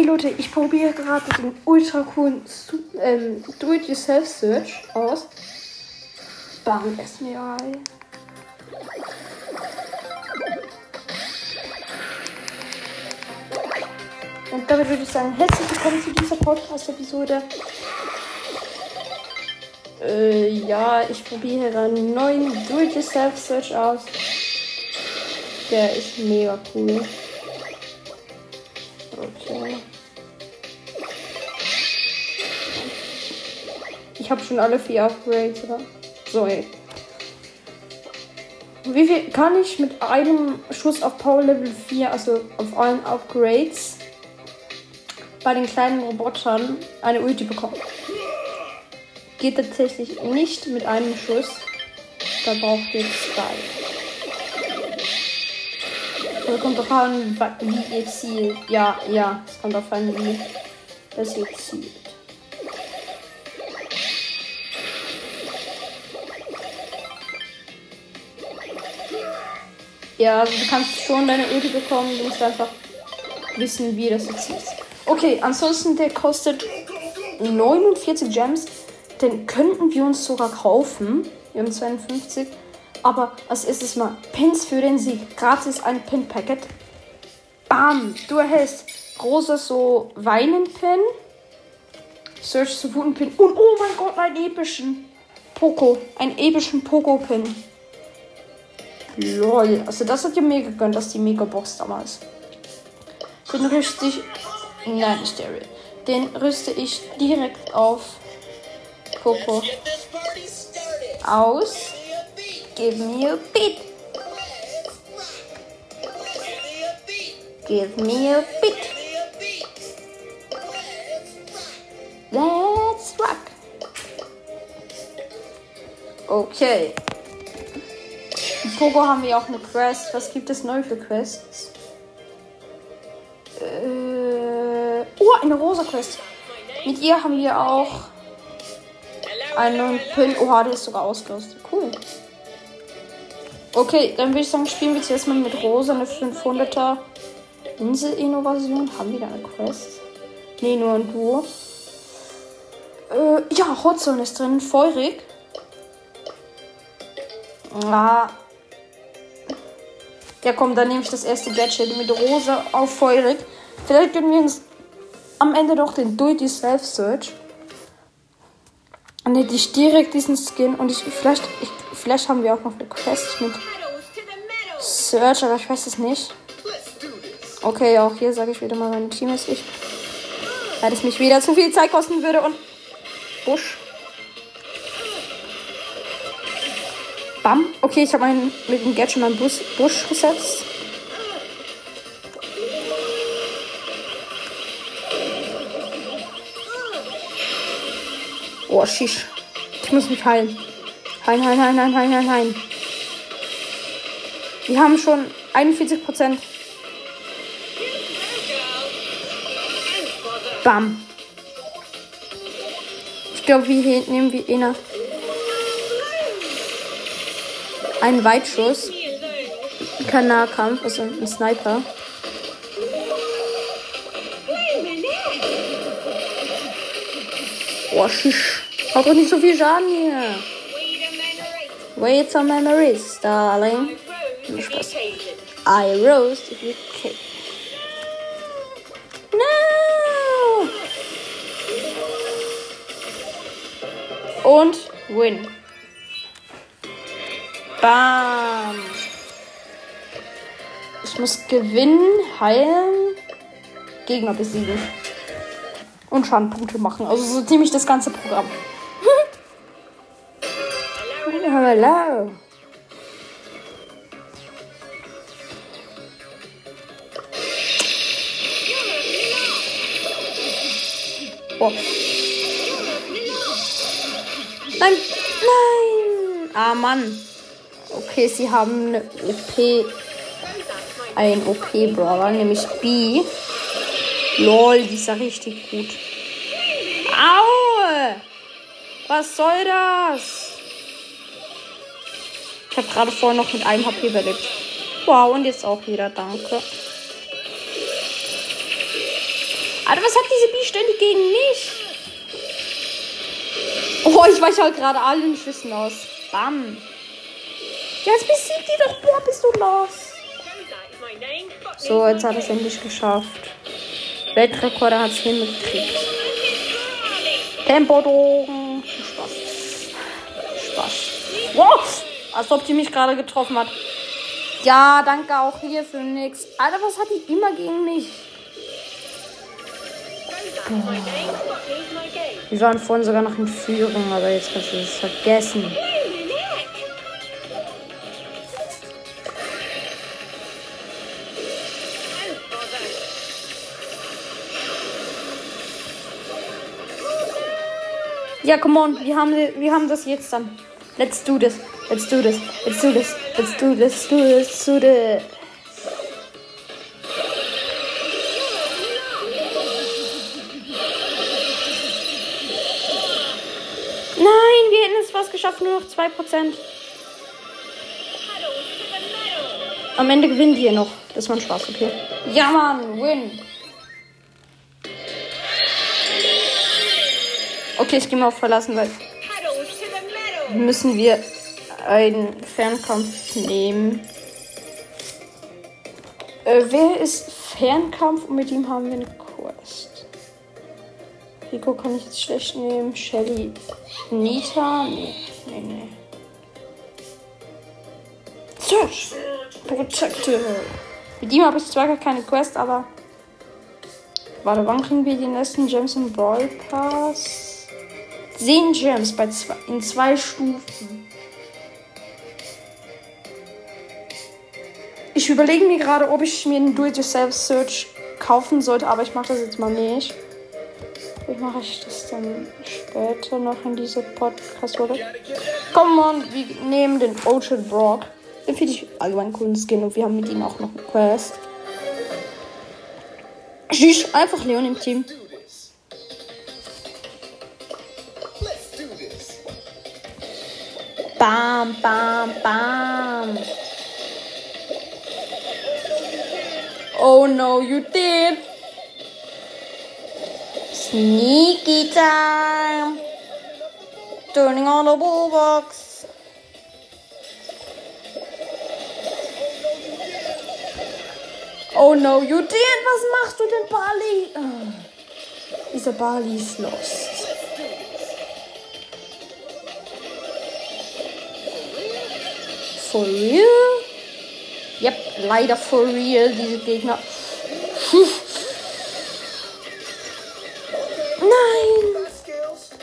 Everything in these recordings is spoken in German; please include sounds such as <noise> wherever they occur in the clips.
Hey Leute, ich probiere gerade den ultra coolen ähm, Do-It-Yourself-Search aus. Mir geil. Und damit würde ich sagen, herzlich willkommen zu dieser Podcast-Episode. Äh, ja, ich probiere einen neuen Do-It-Yourself-Search aus. Der ist mega cool. Ich habe schon alle vier Upgrades, oder? So, ey. Wie viel kann ich mit einem Schuss auf Power Level 4, also auf allen Upgrades, bei den kleinen Robotern eine Ulti bekommen? Geht tatsächlich nicht mit einem Schuss. Da braucht ihr zwei. Also kommt doch an, wie ihr zielt. Ja, ja, es kommt auf an, wie das ihr zielt. Ja, also du kannst schon deine Ulti bekommen, du musst einfach wissen, wie das jetzt ist. Okay, ansonsten der kostet 49 Gems. Den könnten wir uns sogar kaufen. Wir haben 52. Aber als erstes mal Pins für den Sieg. Gratis ein Pin-Packet. Bam! Du erhältst rosa so Weinen-Pin. Search zu Wuten-Pin. Und oh mein Gott, einen epischen Poco. Einen epischen Poco-Pin. Lol. Also das hat ja mir gegönnt, dass die Megabox damals. Den rüste ich. Nein, nicht der. Den rüste ich direkt auf started. aus. Give me a beat. Give me a beat. Let's rock. Okay. Pogo haben wir auch eine Quest. Was gibt es neu für Quests? Äh, oh, eine rosa Quest. Mit ihr haben wir auch einen Pin. Oha, der ist sogar ausgerüstet. Cool. Okay, dann würde ich sagen, spielen wir zuerst mal mit Rosa eine 500er Insel-Innovation. Haben wir da eine Quest? Nee, nur ein Duo. Äh, ja, Hotzone ist drin. Feurig. Ah. Ja, komm, dann nehme ich das erste Gadget mit Rosa auf Feurig. Vielleicht gönnen wir uns am Ende doch den Do-It-Yourself-Search. Dann hätte ich direkt diesen Skin und ich vielleicht, ich, vielleicht haben wir auch noch eine Quest mit Search, aber ich weiß es nicht. Okay, auch hier sage ich wieder mal, mein Team ist ich. Weil es mich wieder zu viel Zeit kosten würde und Busch. Bam. Okay, ich habe meinen mit dem Gadget meinen Bus, Busch gesetzt. Oh, shish. Ich muss mich heilen. Heilen, heilen, heilen, heilen, heilen, heilen. Wir haben schon 41 Prozent. Bam. Ich glaube, wir nehmen wir einer. Einen Weitschuss. Kein Nahkampf, also ein Sniper. Oh, shish. Hat doch nicht so viel Schaden hier. Wait a memories, darling. Spaß. I rose if you cake. No! Und win. Bam. Ich muss gewinnen, heilen, Gegner besiegen. Und Schadenpunkte machen. Also so ziemlich das ganze Programm. <laughs> Hello. Oh. Nein, nein. Ah, Mann. Okay, sie haben eine OP. Ein OP-Brawler, nämlich B. Lol, die ist ja richtig gut. Au! Was soll das? Ich habe gerade vorher noch mit einem HP überlebt. Wow, und jetzt auch wieder, danke. Alter, was hat diese Bi ständig gegen mich? Oh, ich weiche halt gerade allen Schüssen aus. Bam. Jetzt besiegt die doch. Boah, bist du los. So, jetzt hat es endlich geschafft. Weltrekorder hat es hingekriegt. Tempodrogen. Spaß. Spaß. Wow. Als ob die mich gerade getroffen hat. Ja, danke auch hier für nix. Alter, was hat die immer gegen mich? Wir waren vorhin sogar noch in Führung, aber jetzt kannst du es vergessen. Ja, come on, wir haben, wir haben das jetzt dann. Let's do this. Let's do this. Let's do this. Let's do this. Do this. Do this. Nein, wir hätten es fast geschafft, nur noch 2%. Am Ende gewinnen wir noch. Das war ein Spaß, okay. Ja, Mann, win. Okay, ich gehe mal auf verlassen, weil müssen wir einen Fernkampf nehmen. Äh, wer ist Fernkampf und mit ihm haben wir eine Quest? Rico kann ich jetzt schlecht nehmen. Shelly. Nita? Nee, nee, nee. Search! Protector! Mit ihm habe ich zwar gar keine Quest, aber. Warte, wann kriegen wir die nächsten Gems im Brawl Pass? 10 Gems bei zwei, in zwei Stufen. Ich überlege mir gerade, ob ich mir einen Do-it-yourself-Search kaufen sollte, aber ich mache das jetzt mal nicht. Vielleicht mache ich das dann später noch in dieser Podcast-Folge. Komm on, wir nehmen den Ocean Brock. Den finde ich allgemein coolen Skin und wir haben mit ihm auch noch eine Quest. Tschüss, einfach Leon im Team. Bam, bam, bam. Oh no, you did. Sneaky time. Turning on the bullbox. Oh no, you did. Was machst du denn, Bali? Oh. Dieser Bali ist lost. For real? Yep, leider for real, diese Gegner. Nein!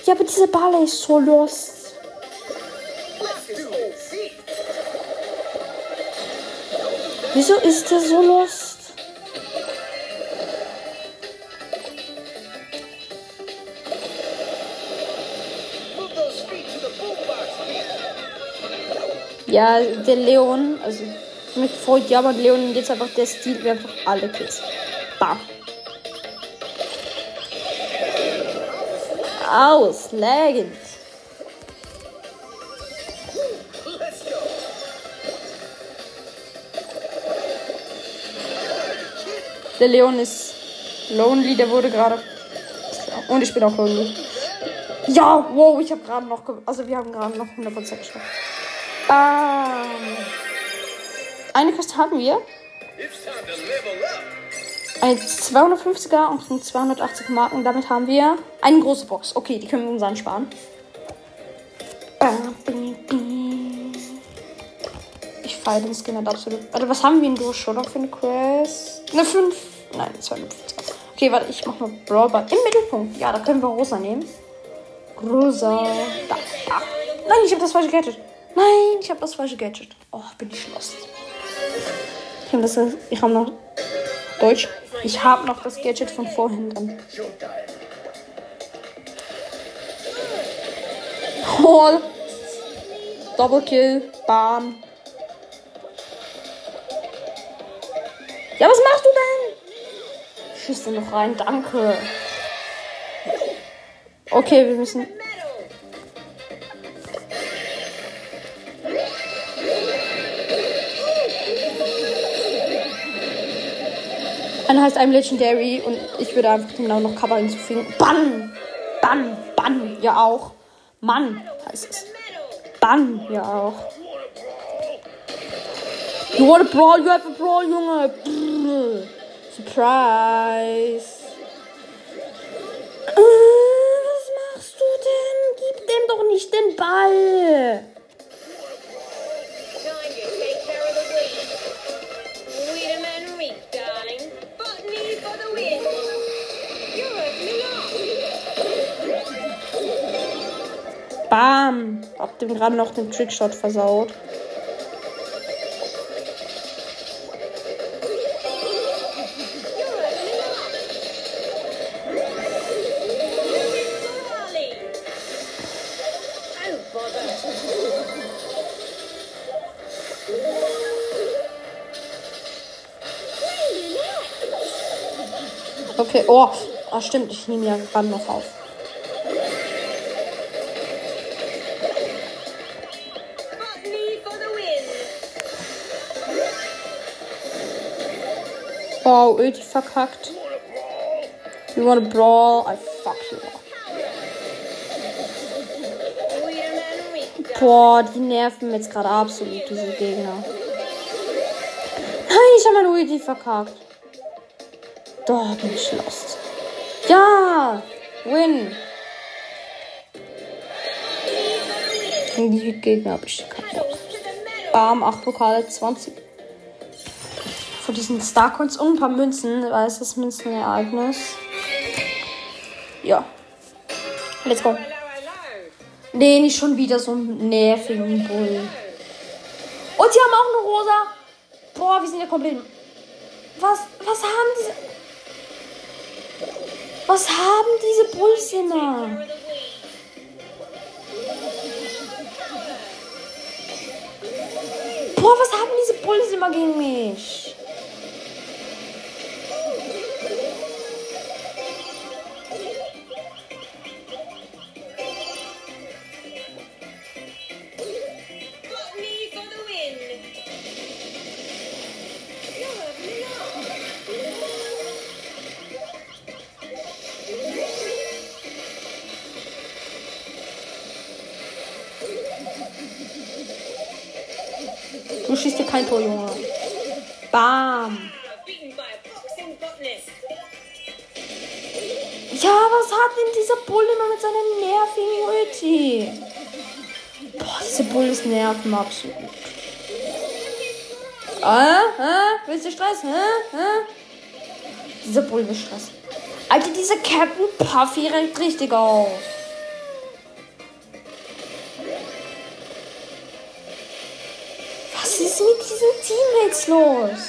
Ja, aber dieser Bale ist so lost. Wieso ist der so lost? Ja, der Leon, also mit Freud, ja, aber Leon jetzt einfach der Stil, wir einfach alle Kills. Bam. Auslagend. Der Leon ist lonely, der wurde gerade. Und ich bin auch lonely. Ja, wow, ich habe gerade noch. Also, wir haben gerade noch 100% geschafft. Bam. Eine Quest haben wir. Ein 250er und ein 280 Marken. Damit haben wir eine große Box. Okay, die können wir uns ansparen. Ich feiere den Skin halt absolut. Warte, was haben wir in Duo noch für eine Quest? Eine 5. Nein, 250. Okay, warte, ich mach mal Brawlball im Mittelpunkt. Ja, da können wir Rosa nehmen. Rosa. Da, da. Nein, ich habe das falsche Gadget. Nein, ich habe das falsche Gadget. Oh, bin ich lost. Ich habe das. Noch. Deutsch. Ich habe noch das Gadget von vorhin drin. Hall. Double Kill. Bam. Ja, was machst du denn? Schieß den noch rein, danke. Okay, wir müssen. Einer heißt I'm Legendary und ich würde einfach genau noch Cover hinzufügen. Bann! Bann! Bann! Ja auch. Mann heißt es. Bann! Ja auch. You want a brawl? You have a brawl, Junge. Brrr. Surprise. Äh, was machst du denn? Gib dem doch nicht den Ball. Bam. Hab dem gerade noch den Trickshot versaut. Oh. Okay, oh. Ah, stimmt, ich nehme ja gerade noch auf. Wow, Ulti verkackt. You wanna brawl? I fuck you. Darling. Boah, die nerven jetzt gerade absolut, diese Gegner. Nein, ich habe meine Ulti verkackt. Doch, bin ich lost. Ja! Win! Die Gegner habe ich keinen Bock. Bam, 8 Pokale, 20. Von diesen Starcoins und ein paar Münzen, weil es das Münzenereignis. Ja. Let's go. Nee, nicht schon wieder so einen nervigen Bull. Und sie haben auch eine rosa. Boah, wir sind ja komplett. Was, was haben diese. Was haben diese Bulls immer? Boah, was haben diese Bulls immer gegen mich? Kein Tor, Junge. Bam. Ja, was hat denn dieser Bull immer mit seiner nervigen Ulti? Boah, diese Bulls nerven absolut. Ah, ah, willst du Stress? Hä? Hä? Dieser Bull will Stress. Alter, dieser Captain Puffy rennt richtig auf. Teammates los?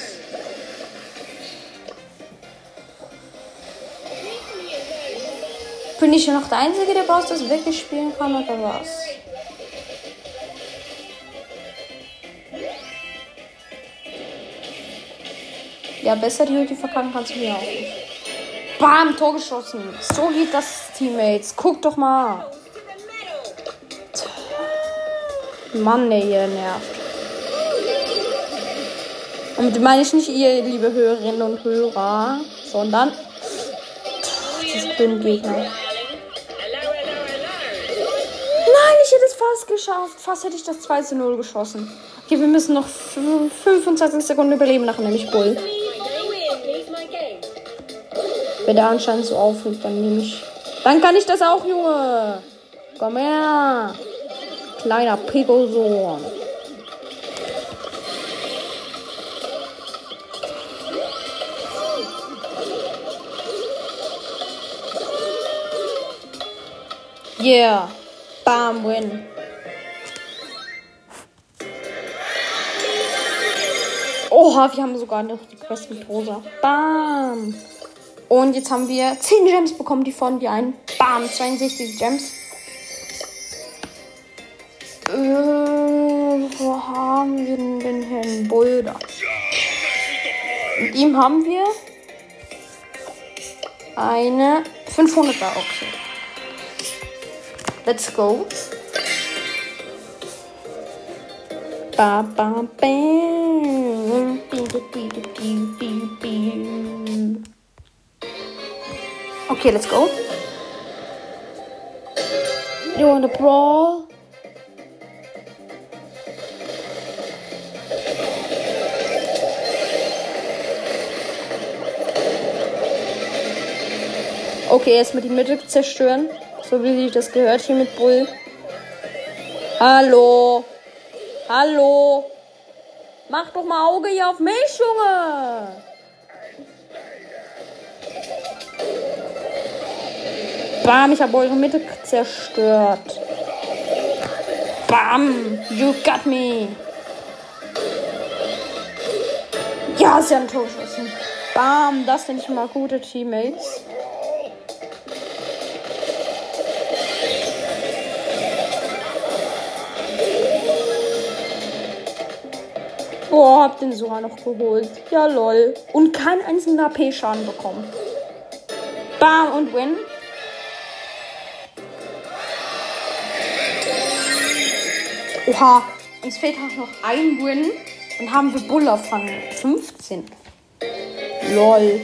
Bin ich ja noch der Einzige, der Boss das wirklich spielen kann, oder was? Ja, besser die Ulti verkacken kannst du mir auch nicht. Bam, Tor geschossen. So geht das, Teammates. Guck doch mal. Mann, der hier nervt. Und mit dem meine ich nicht ihr, liebe Hörerinnen und Hörer, sondern diese dünnen Gegner. Nein, ich hätte es fast geschafft. Fast hätte ich das 2 zu 0 geschossen. Okay, wir müssen noch fü- 25 Sekunden überleben nach nämlich Bull. Wenn der anscheinend so aufhört, dann nehme ich. Dann kann ich das auch, Junge. Komm her. Kleiner Pico-Sohn. Yeah. Bam, win. Oha, wir haben sogar noch die Quest mit Rosa. Bam. Und jetzt haben wir 10 Gems bekommen, die von dir ein. Bam, 62 Gems. Äh, wo haben wir denn den Herrn Boulder? Mit ihm haben wir eine 500er. Okay. Let's go. Ba, ba, bam. Okay, let's go. You want brawl? Okay, erstmal die Mitte zerstören. So wie sich das gehört hier mit Bull. Hallo. Hallo. Mach doch mal Auge hier auf mich, Junge. Bam, ich habe eure Mitte zerstört. Bam, you got me. Ja, sie haben Tor geschossen. Bam, das sind schon mal gute Teammates. Boah, hab den Sora noch geholt. Ja, lol. Und keinen einzigen AP-Schaden bekommen. Bam und win. Oha, uns fehlt auch noch ein Win. Dann haben wir Bull auf Rang 15. Lol.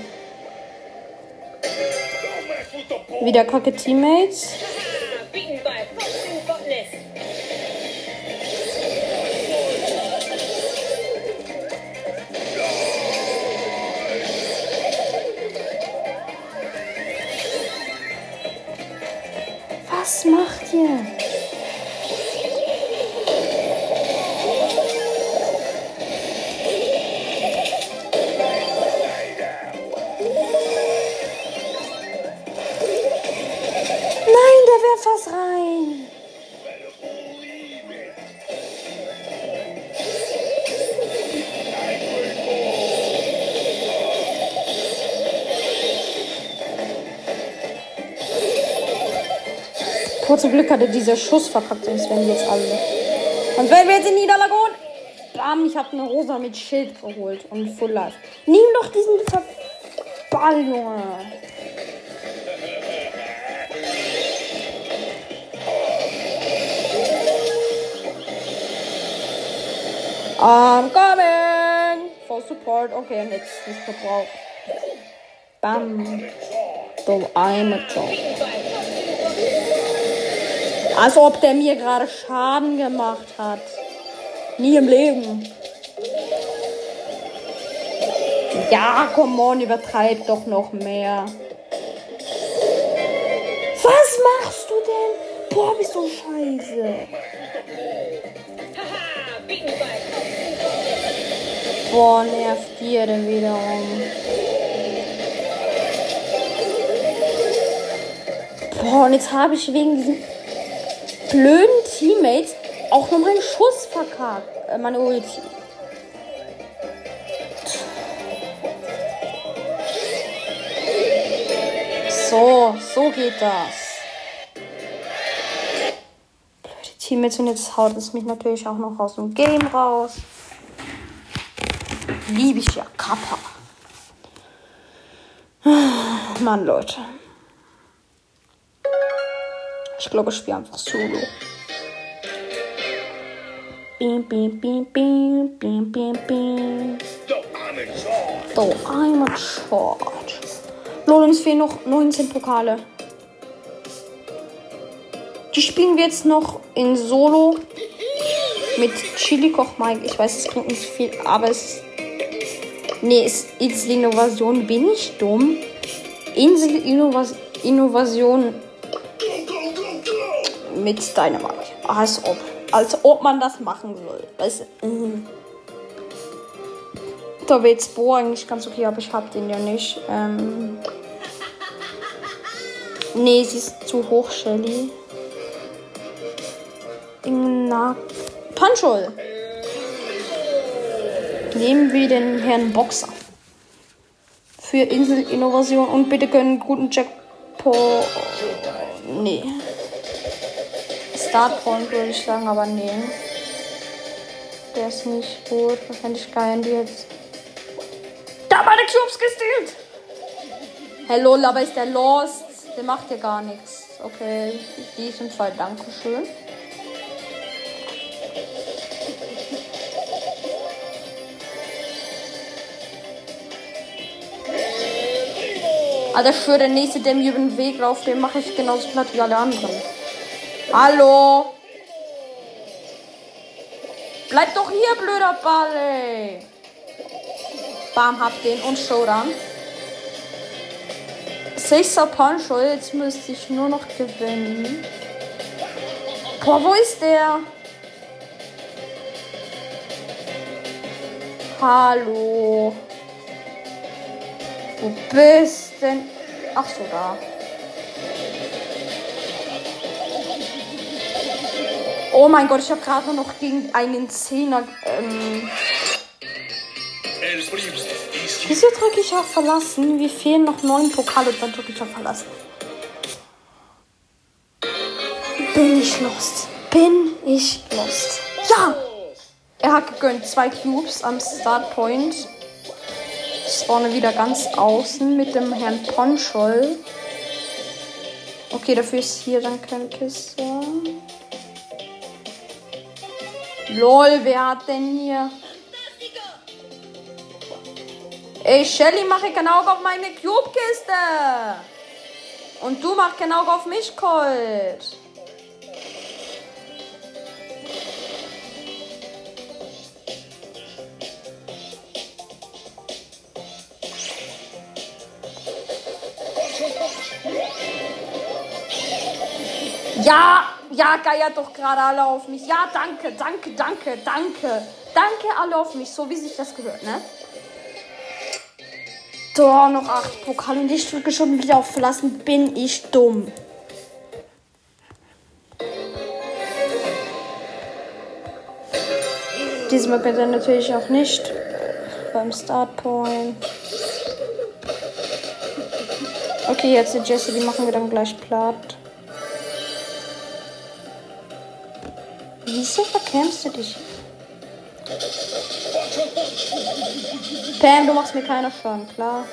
Wieder kacke Teammates. Macht ihr? Zum Glück hatte dieser Schuss verkackt, sonst wären die jetzt alle. Und wenn wir jetzt in Niederlage holen. Bam, ich habe eine Rosa mit Schild geholt und Full Life. Nimm doch diesen Ver Ball, Junge. I'm coming for support. Okay, und jetzt nicht gebraucht. Bam. So, eine Job. Als ob der mir gerade Schaden gemacht hat. Nie im Leben. Ja, komm on, übertreib doch noch mehr. Was machst du denn? Boah, bist du scheiße. Boah, nervt dir denn wiederum. Boah, und jetzt habe ich wegen diesen blöden Teammates auch noch meinen Schuss verkackt. Äh, meine Ulti. So, so geht das. Blöde Teammates und jetzt haut es mich natürlich auch noch aus dem Game raus. Liebe ich ja Kappa. Mann, Leute. Ich glaube, ich spiele einfach Solo. Bim, bim, bim, bim, bim, bim, bim. So, einmal Short. Lol, uns fehlen noch 19 Pokale. Die spielen wir jetzt noch in Solo mit Chili Koch Mike. Ich weiß, es bringt nicht viel, aber es. Nee, ist Innovation. Bin ich dumm? Insel Innovation mit Dynamite. Als ob. Als ob man das machen soll. Weißt du? mhm. Da wird Bo eigentlich ganz okay, aber ich hab den ja nicht. Ähm nee, sie ist zu hoch, Shelly. Na. Punchhole. Nehmen wir den Herrn Boxer. Für Inselinnovation und bitte gönnen guten Jackpot. Nee. Startpoint, würde ich sagen, aber nee. Der ist nicht gut. Wahrscheinlich geilen die jetzt. Da meine Cubes gestealt! Hello, aber ist der lost? Der macht ja gar nichts. Okay, in diesem Fall Dankeschön. Also für den nächsten, der mir über den Weg läuft, den mache ich genauso platt wie alle anderen. Hallo? Bleib doch hier, blöder Ball, ey. Bam, hab den und Showdown. Sechster Poncho, jetzt müsste ich nur noch gewinnen. Boah, wo ist der? Hallo. Wo bist denn? Ach so, da. Oh mein Gott, ich habe gerade noch gegen einen Zehner. Ähm, ist wieso drücke ich auf Verlassen? Wir fehlen noch neun Pokale, dann drücke ich auf Verlassen. Bin ich lost? Bin ich lost? Ja! Er hat gegönnt zwei Cubes am Startpoint. Spawne wieder ganz außen mit dem Herrn Ponchol. Okay, dafür ist hier dann keine Kiste. Lol, wer hat denn hier? Ey, Shelly, mache kein Auge auf meine Cube-Kiste. Und du mach kein Auge auf mich, Colt. Ja, geiert doch gerade alle auf mich. Ja, danke, danke, danke, danke. Danke alle auf mich, so wie sich das gehört, ne? Doch, noch acht Pokale und ich drücke schon wieder auf Verlassen. Bin ich dumm. Diesmal bitte natürlich auch nicht beim Startpoint. Okay, jetzt die Jesse, die machen wir dann gleich platt. Wieso verkämpfst du dich? Pam, du machst mir keine Schaden, klar.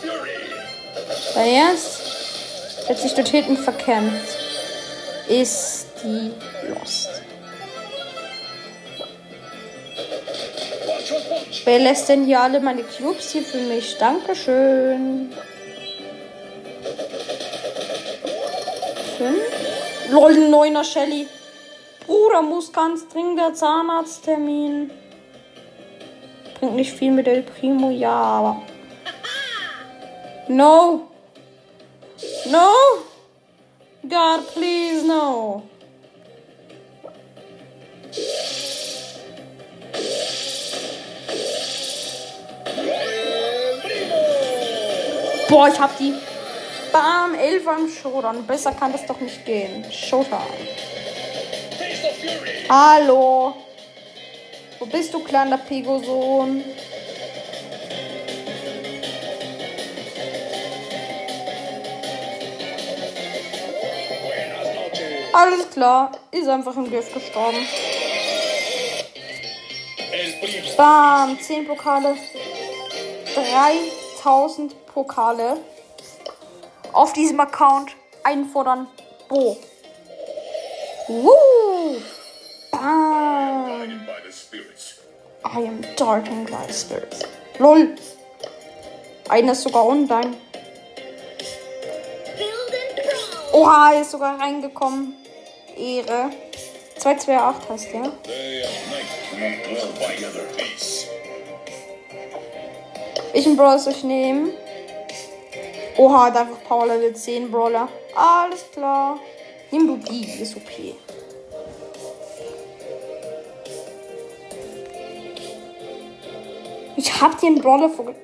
Fury. Dein Ernst? Wird sich dort hinten verkämpft. Ist die Lost. Wer lässt denn hier alle meine Cubes hier für mich? Dankeschön. Lol, ein neuner Shelly. Bruder, muss ganz dringend der Zahnarzttermin. Bringt nicht viel mit El Primo, ja, aber. No. No. God, please, no. Boah, ich hab die. Bam, 11 am Showdown. Besser kann das doch nicht gehen. Showdown. Hallo. Wo bist du, kleiner Pego-Sohn? Alles klar. Ist einfach im Gift gestorben. Bam, 10 Pokale. 3000 Pokale. Auf diesem Account einfordern. Bo. Woo. Bam. I am darkened by spirits. LOL. Einer ist sogar online. Oha, er ist sogar reingekommen. Ehre. 228 heißt der. And. Welchen soll ich nehmen? Oha, hat einfach Power Level 10 Brawler. Alles klar. Nimm du die, ist okay. Ich hab einen Brawler vor.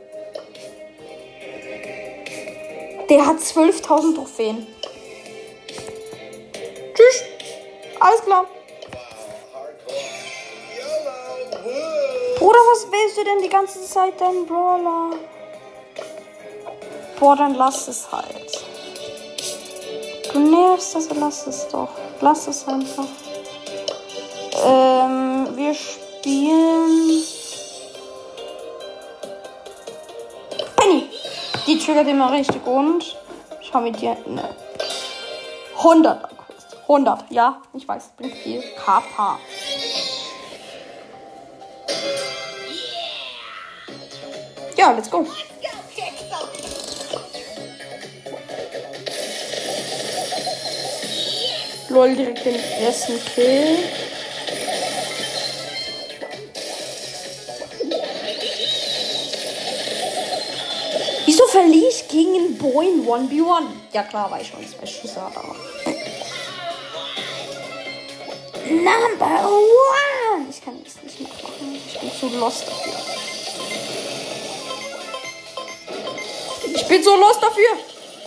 Der hat 12.000 Trophäen. Tschüss. Alles klar. Bruder, was willst du denn die ganze Zeit deinen Brawler? Boah, dann lass es halt. Du nervst, also lass es doch. Lass es einfach. Ähm, wir spielen. Penny! Die triggert immer richtig und. Schau mir dir eine. 100 Quest. 100, ja, ich weiß, bin viel. KP. Ja, let's go. Lol, direkt den ersten Kill. Wieso verliere ich gegen einen Boy in 1v1? Ja klar, weil ich schon zwei Schüsse hatte. Number one! Ich kann das nicht machen. Ich bin zu lost dafür. Ich bin so lost dafür.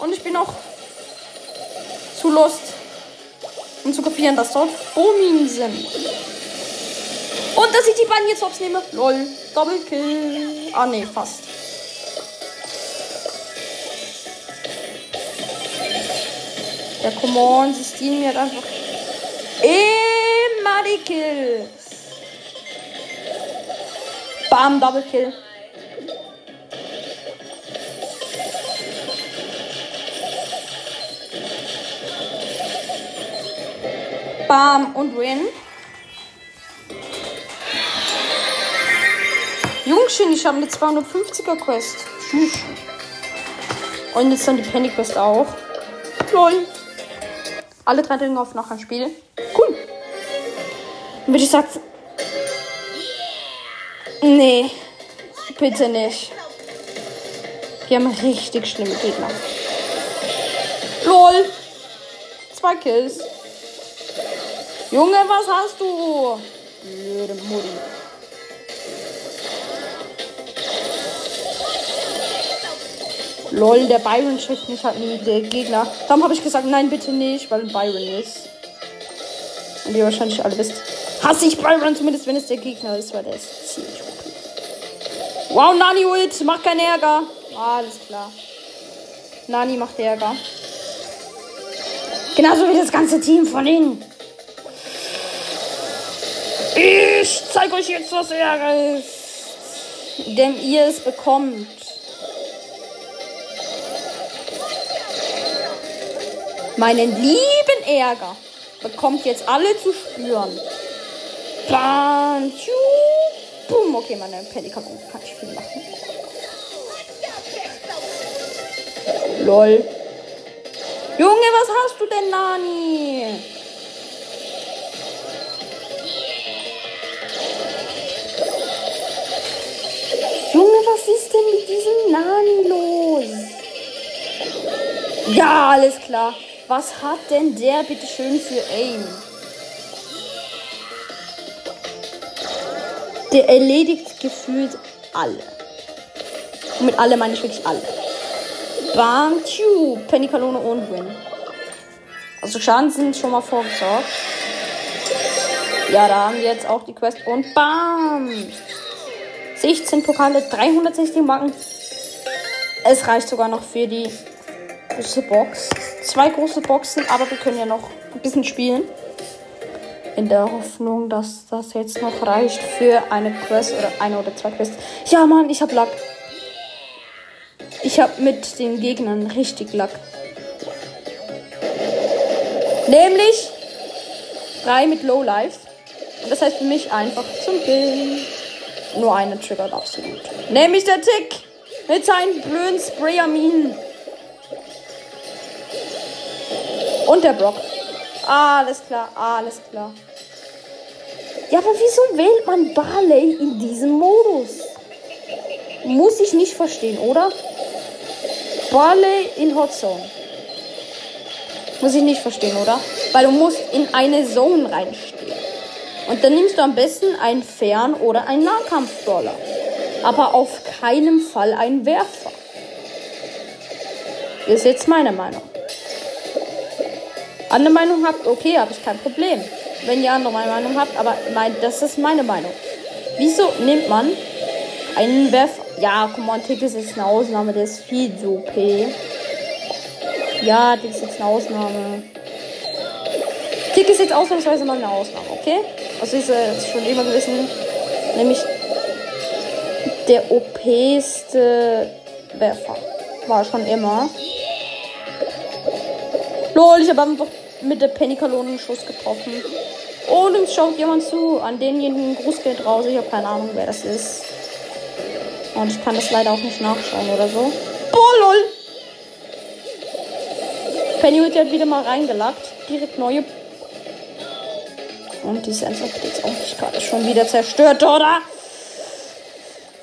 Und ich bin auch zu kapieren, dass dort Bomin sind. Und dass ich die beiden jetzt hops nehme. Lol. Double Kill. Ah, nee, fast. Ja, come on. Sie stehlen mir einfach immer die Kills. Bam, Double Bam und win. Jungchen, ich habe eine 250er Quest. Tschüss. Und jetzt dann die Penny Quest auch. Lol. Alle drei Dinge auf noch ein Spiel. Cool. Dann würde ich sagen. Nee. Bitte nicht. Wir haben richtig schlimme Gegner. LOL. Zwei Kills. Junge, was hast du? Blöde Mutti. Lol, der Byron schickt mich halt nie, der Gegner. Darum habe ich gesagt, nein, bitte nicht, weil Byron ist. Und ihr wahrscheinlich alle wisst, hasse ich Byron, zumindest wenn es der Gegner ist, weil der ist ziemlich OP. Wow, Nani Ult, mach keinen Ärger. Alles klar. Nani macht Ärger. Genauso wie das ganze Team von ihnen. Ich zeig euch jetzt, was Ärger ist. Denn ihr es bekommt. Meinen lieben Ärger bekommt jetzt alle zu spüren. Bam, boom. Okay, meine Pelikan kann ich viel machen. Lol. Junge, was hast du denn, Nani? Was ist denn mit diesem Nani los? Ja, alles klar. Was hat denn der bitte schön für Aim? Der erledigt gefühlt alle. Und mit alle meine ich wirklich alle. Bam, tschu, Pennykanone und Win. Also Schaden sind schon mal vorgesorgt. Ja, da haben wir jetzt auch die Quest und bam. 16 Pokale, 360 Marken. Es reicht sogar noch für die große Box. Zwei große Boxen, aber wir können ja noch ein bisschen spielen. In der Hoffnung, dass das jetzt noch reicht für eine Quest oder eine oder zwei Quests. Ja, Mann, ich hab Lack. Ich hab mit den Gegnern richtig Lack. Nämlich drei mit Low Life. Und das heißt für mich einfach zum Killen. Nur eine triggert absolut. Nämlich der Tick mit seinen blöden Sprayerminen. Und der Brock. Alles klar, alles klar. Ja, aber wieso wählt man Barley in diesem Modus? Muss ich nicht verstehen, oder? Barley in Hot Zone. Muss ich nicht verstehen, oder? Weil du musst in eine Zone reinstehen. Und dann nimmst du am besten einen Fern- oder einen Nahkampf-Brawler. Aber auf keinen Fall einen Werfer. Ist jetzt meine Meinung. Andere Meinung habt, okay, habe ich kein Problem. Wenn ihr andere Meinung habt, aber mein, das ist meine Meinung. Wieso nimmt man einen Werfer? Ja, guck mal, Tick ist jetzt eine Ausnahme, der ist viel zu OP. Ja, Tick ist jetzt eine Ausnahme. Tick ist jetzt ausnahmsweise mal eine Ausnahme, okay? Also ist er jetzt schon immer gewesen. Nämlich der OPste Werfer. War schon immer. Lol, ich habe einfach mit der Pennykanone einen Schuss getroffen. Und uns schaut jemand zu. An denjenigen Gruß geht raus. Ich habe keine Ahnung, wer das ist. Und ich kann das leider auch nicht nachschauen oder so. Boah, lol. Penny wird ja wieder mal reingelackt. Direkt neue. Und die Sensor wird jetzt auch gerade schon wieder zerstört, oder?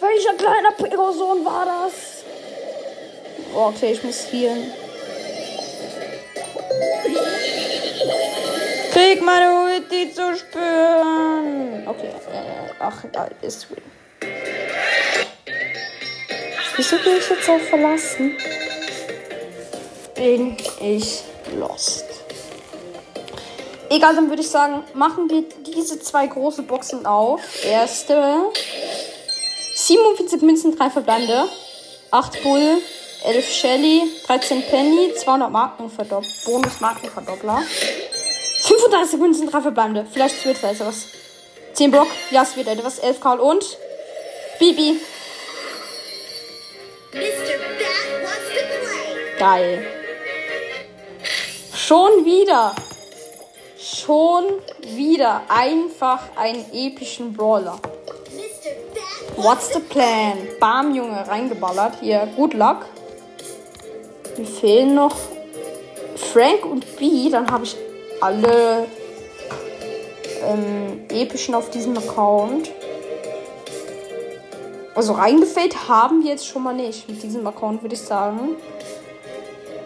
Welcher kleiner Pegoson war das? Oh, okay, ich muss healen. Krieg meine Ulti zu spüren. Okay, äh, ach, egal, ist win. Wieso bin ich jetzt auf verlassen? Bin ich lost. Egal, dann würde ich sagen, machen wir diese zwei große Boxen auf. Erste. 47 Münzen, 3 verbleibende. 8 Bull, 11 Shelly, 13 Penny, 200 Markenverdoppler. Bonus Markenverdoppler. 35 Münzen, 3 verbleibende. Vielleicht wird es was. 10 Brock, ja, es wird etwas. 11 Karl und Bibi. Geil. Schon wieder. Schon wieder einfach einen epischen Brawler. What's the plan? Bam, Junge, reingeballert. Hier, good luck. Mir fehlen noch Frank und B. Dann habe ich alle ähm, epischen auf diesem Account. Also reingefällt haben wir jetzt schon mal nicht mit diesem Account, würde ich sagen.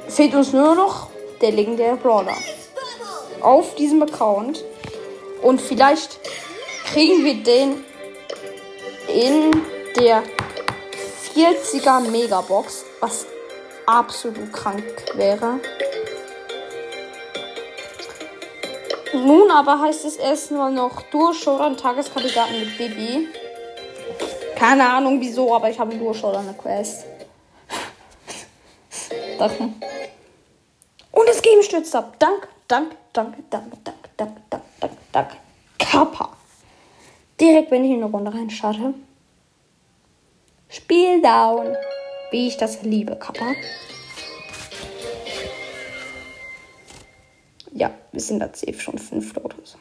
Fehlt uns nur noch der legendäre Brawler. Auf diesem Account. Und vielleicht kriegen wir den in der 40er Megabox, was absolut krank wäre. Nun aber heißt es erstmal noch Durchschauen Tageskandidaten mit Baby. Keine Ahnung wieso, aber ich habe einen eine Quest. <laughs> Danke. Und das Game stürzt ab. Dank, dank, dank, dank, dank, dank, dank, dank, dank. Kappa. Direkt, wenn ich in eine Runde reinschalte. Spiel down. Wie ich das liebe, Kappa. Ja, wir sind da safe schon fünf so.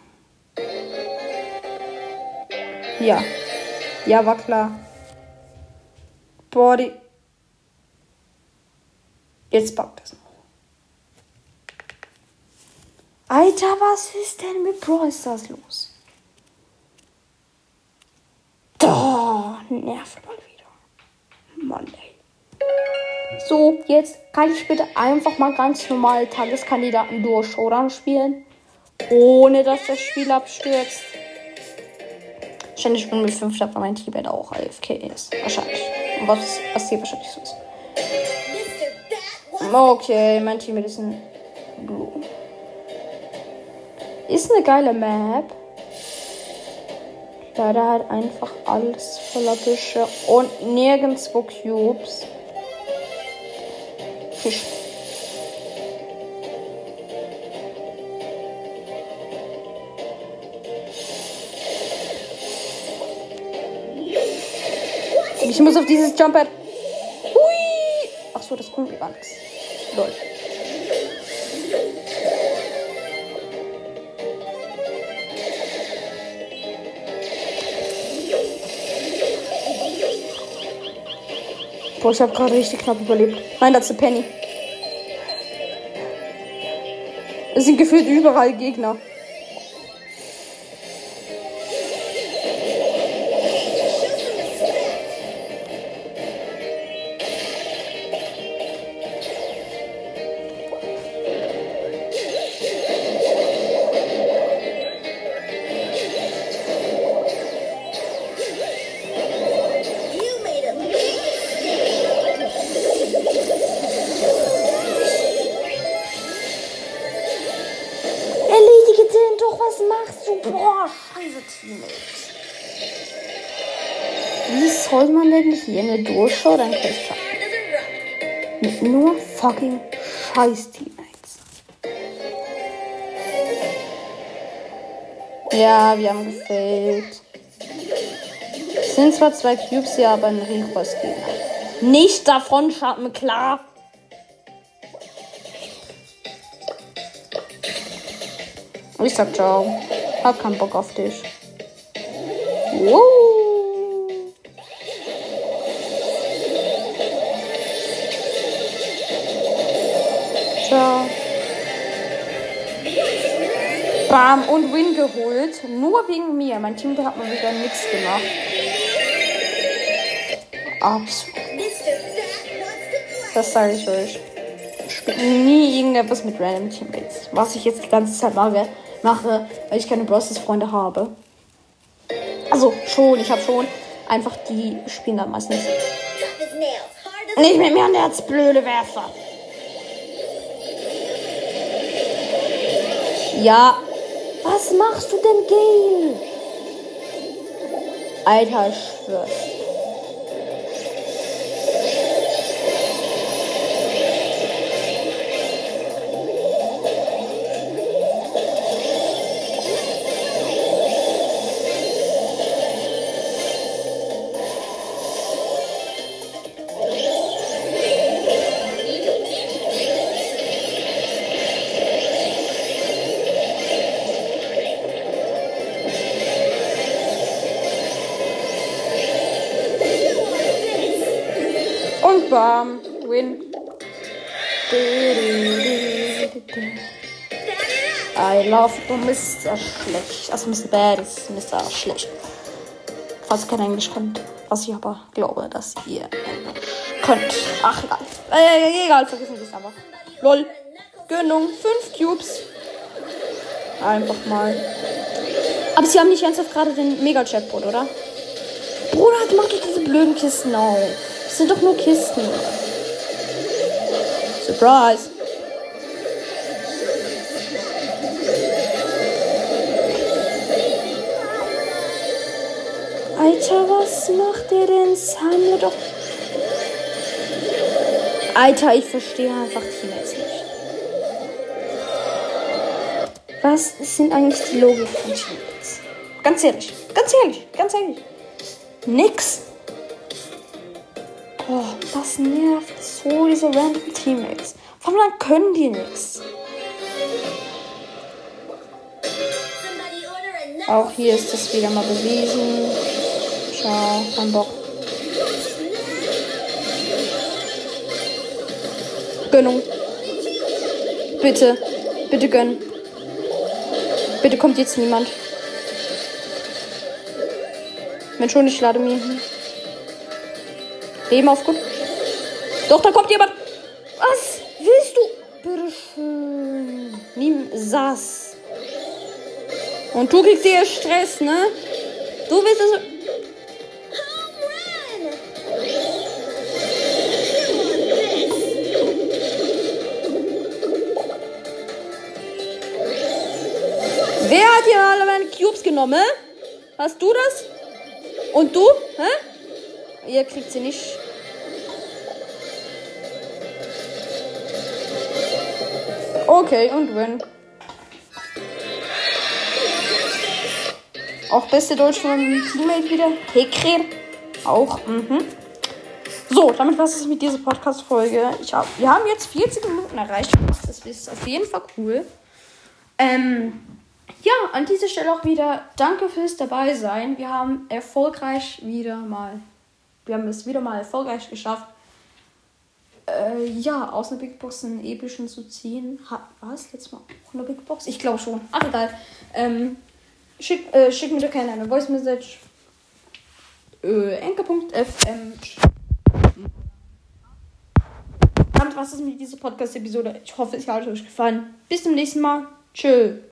Ja. Ja, war klar. Body. Jetzt packt es noch. Alter, was ist denn mit Brawl Stars los? Da, nervt mal wieder. Mann, ey. So, jetzt kann ich bitte einfach mal ganz normal Tageskandidaten durch Showdown spielen. Ohne dass das Spiel abstürzt. Wahrscheinlich bin ich mit 5 weil mein Teammate auch AFK ist. Wahrscheinlich. Was, was hier wahrscheinlich so ist. Okay, mein Teammate ist ein Blue. Ist eine geile Map. Leider halt einfach alles voller Büsche und nirgendwo Cubes. Fisch. Ich muss auf dieses Jumppad. Hui! Ach so, das kommt gar nichts. Lol. Boah, ich habe gerade richtig knapp überlebt. Ist eine Penny. Es sind gefühlt überall Gegner. Boah, scheiße Teammates. Wie soll man denn hier eine Durchschau dann schaffen? Mit nur fucking scheiß Teammates. Ja, wir haben gefällt. Es sind zwar zwei Cubes hier, aber ein Rico ist Gegner. Nicht davon schaffen, klar. Ich sag ciao. Hab keinen Bock auf dich. Wow. Ciao. Bam und Win geholt. Nur wegen mir. Mein Team hat mal wieder nichts gemacht. Absolut. Das sage ich euch. Ich spiele nie irgendetwas mit Random Teammates. Was ich jetzt die ganze Zeit mache mache weil ich keine Bros. Freunde habe. Also schon, ich habe schon. Einfach die spielen. Hard as Nicht mit mir an der blöde Werfer. Ja. Was machst du denn, Gail? Alter, ich schwör's. Love du Mr. Schlecht. Also Mr. Bad ist Mr. Schlecht. Falls ihr kein Englisch könnt. Was ich aber glaube, dass ihr könnt. Ach, egal. Äh, egal, vergessen wir es aber. Lol. Gönnung. Fünf Cubes. Einfach mal. Aber sie haben nicht ernsthaft gerade den Mega-Jackpot, oder? Bruder, mach doch diese blöden Kisten auf. Das sind doch nur Kisten. Surprise. Alter, was macht der denn? Sammle doch. Alter, ich verstehe einfach Teammates nicht. Was sind eigentlich die Logik von Teammates? Ganz ehrlich, ganz ehrlich, ganz ehrlich. Nix. Boah, das nervt so, diese random Teammates. Warum dann können die a Auch hier ist das wieder mal bewiesen. Ciao, kein Bock. Gönnung. Bitte, bitte gönn. Bitte kommt jetzt niemand. Wenn schon, ich lade mir. Leben auf gut. Doch, da kommt jemand. Was willst du? Bitteschön. Nimm Sass. Und du kriegst hier Stress, ne? Du willst es. Wer hat hier alle meine Cubes genommen? Hast du das? Und du? Hä? Ihr kriegt sie nicht. Okay, und win. Auch beste Deutsch von meinem Teammate wieder. Hekrer. Auch. Mhm. So, damit war es mit dieser Podcast-Folge. Hab, wir haben jetzt 40 Minuten erreicht. Das ist auf jeden Fall cool. Ähm, ja, an dieser Stelle auch wieder danke fürs dabei sein. Wir haben erfolgreich wieder mal, wir haben es wieder mal erfolgreich geschafft, äh, ja, aus einer Big Box einen epischen zu ziehen. War es letztes Mal auch eine Big Box? Ich glaube schon. Ach, egal. Ähm, schick, äh, schick mir doch gerne eine Voice Message. Äh, Enker.fm. Damit war es mit dieser Podcast-Episode. Ich hoffe, es hat euch gefallen. Bis zum nächsten Mal. Tschö.